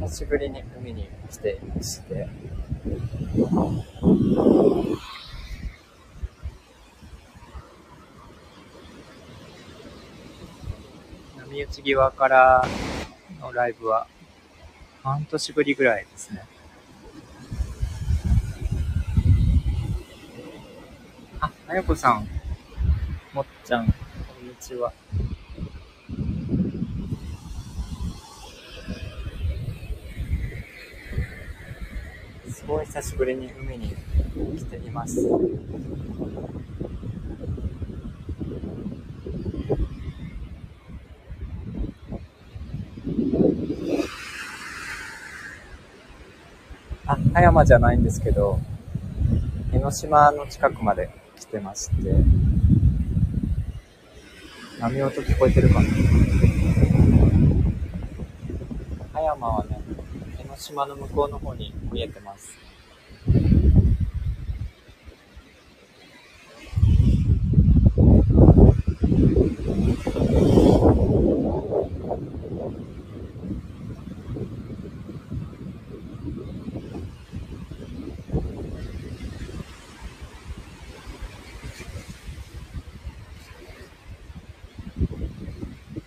久しぶりに海に来ていまして、波打ち際からのライブは半年ぶりぐらいですね。あ、あやこさん、もっちゃん、こんにちは。ごい久しぶりに海に来ています。あ、葉山じゃないんですけど、江ノ島の近くまで来てまして、波音聞こえてるかな？葉山はね、島の向こうの方に見えてます。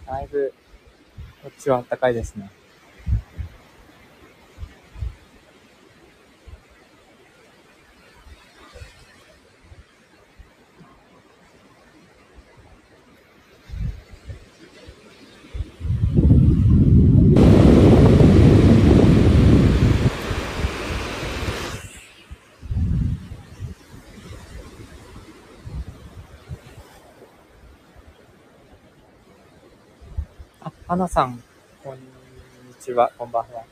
だいぶ、こっちは暖かいですね。花さん、こんにちは、こんばんは。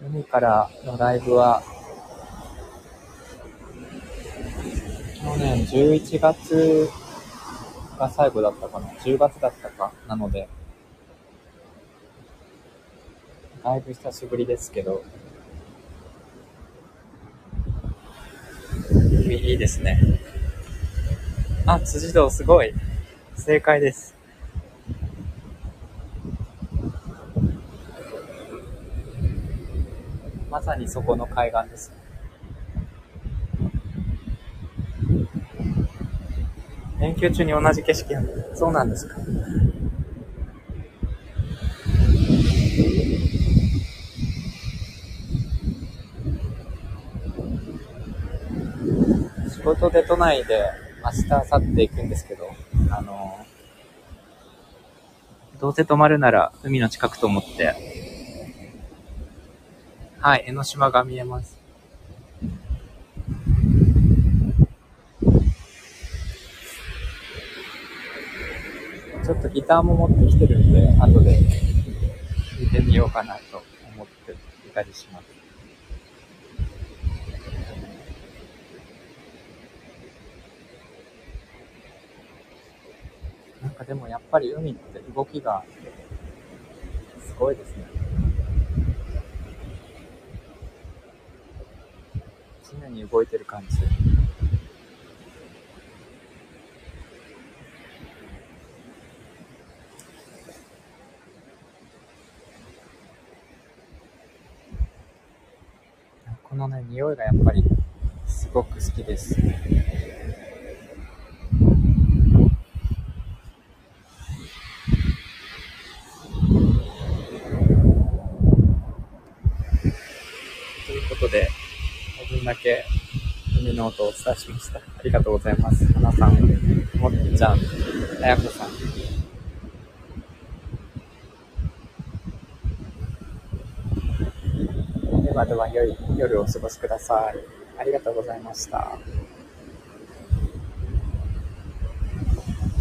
海からのライブは、去年11月が最後だったかな ?10 月だったかなので、だいぶ久しぶりですけど、海いいですね。あ、辻堂すごい。正解です。まさにそこの海岸です。連休中に同じ景色なんだそうなんですか。仕事で都内で明日、明後日行くんですけど、あの、どうせ泊まるなら海の近くと思って、はい、江ノ島が見えます。ちょっとギターも持ってきてるんで、後で弾いてみようかなと思っていたりします。なんかでもやっぱり海って動きがすごいですね。常に動いてる感じ。このね、匂いがやっぱりすごく好きです。ということで、こ分だけ海の音をお伝えしました。ありがとうございます。花さん、もっちゃん、あやこさん。ではでは良い夜をお過ごしください。ありがとうございました。